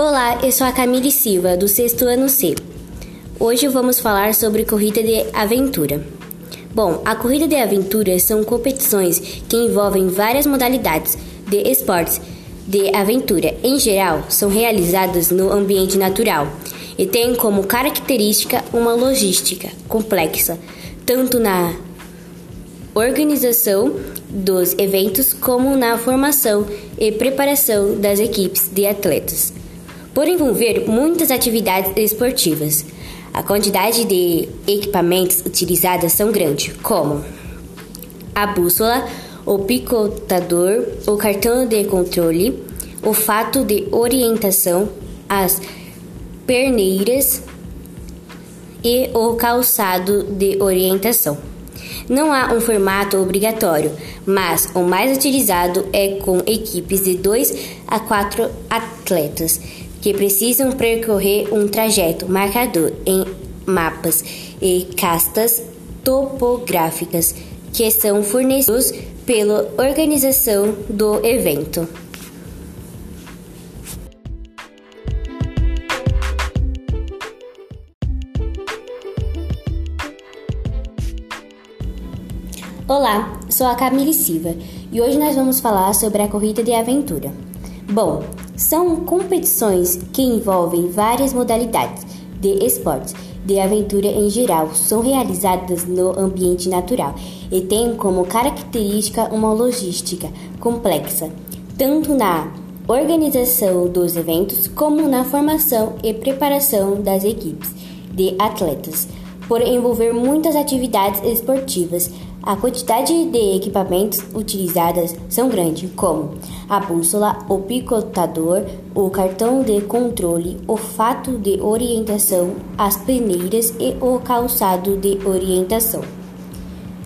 Olá, eu sou a Camille Silva, do sexto ano C. Hoje vamos falar sobre corrida de aventura. Bom, a corrida de aventura são competições que envolvem várias modalidades de esportes de aventura. Em geral, são realizadas no ambiente natural e têm como característica uma logística complexa, tanto na organização dos eventos como na formação e preparação das equipes de atletas por envolver muitas atividades esportivas. A quantidade de equipamentos utilizadas são grande, como a bússola, o picotador, o cartão de controle, o fato de orientação, as perneiras e o calçado de orientação. Não há um formato obrigatório, mas o mais utilizado é com equipes de 2 a 4 atletas que precisam percorrer um trajeto marcador em mapas e castas topográficas que são fornecidos pela organização do evento. Olá, sou a Camille Silva e hoje nós vamos falar sobre a corrida de aventura. Bom, são competições que envolvem várias modalidades de esportes. De aventura em geral, são realizadas no ambiente natural e têm como característica uma logística complexa, tanto na organização dos eventos como na formação e preparação das equipes de atletas, por envolver muitas atividades esportivas a quantidade de equipamentos utilizadas são grandes, como a bússola, o picotador, o cartão de controle, o fato de orientação, as peneiras e o calçado de orientação.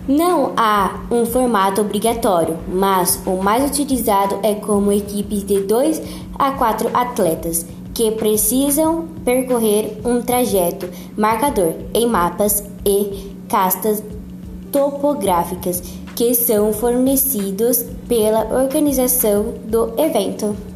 Não há um formato obrigatório, mas o mais utilizado é como equipes de 2 a 4 atletas que precisam percorrer um trajeto marcador em mapas e castas topográficas que são fornecidos pela organização do evento.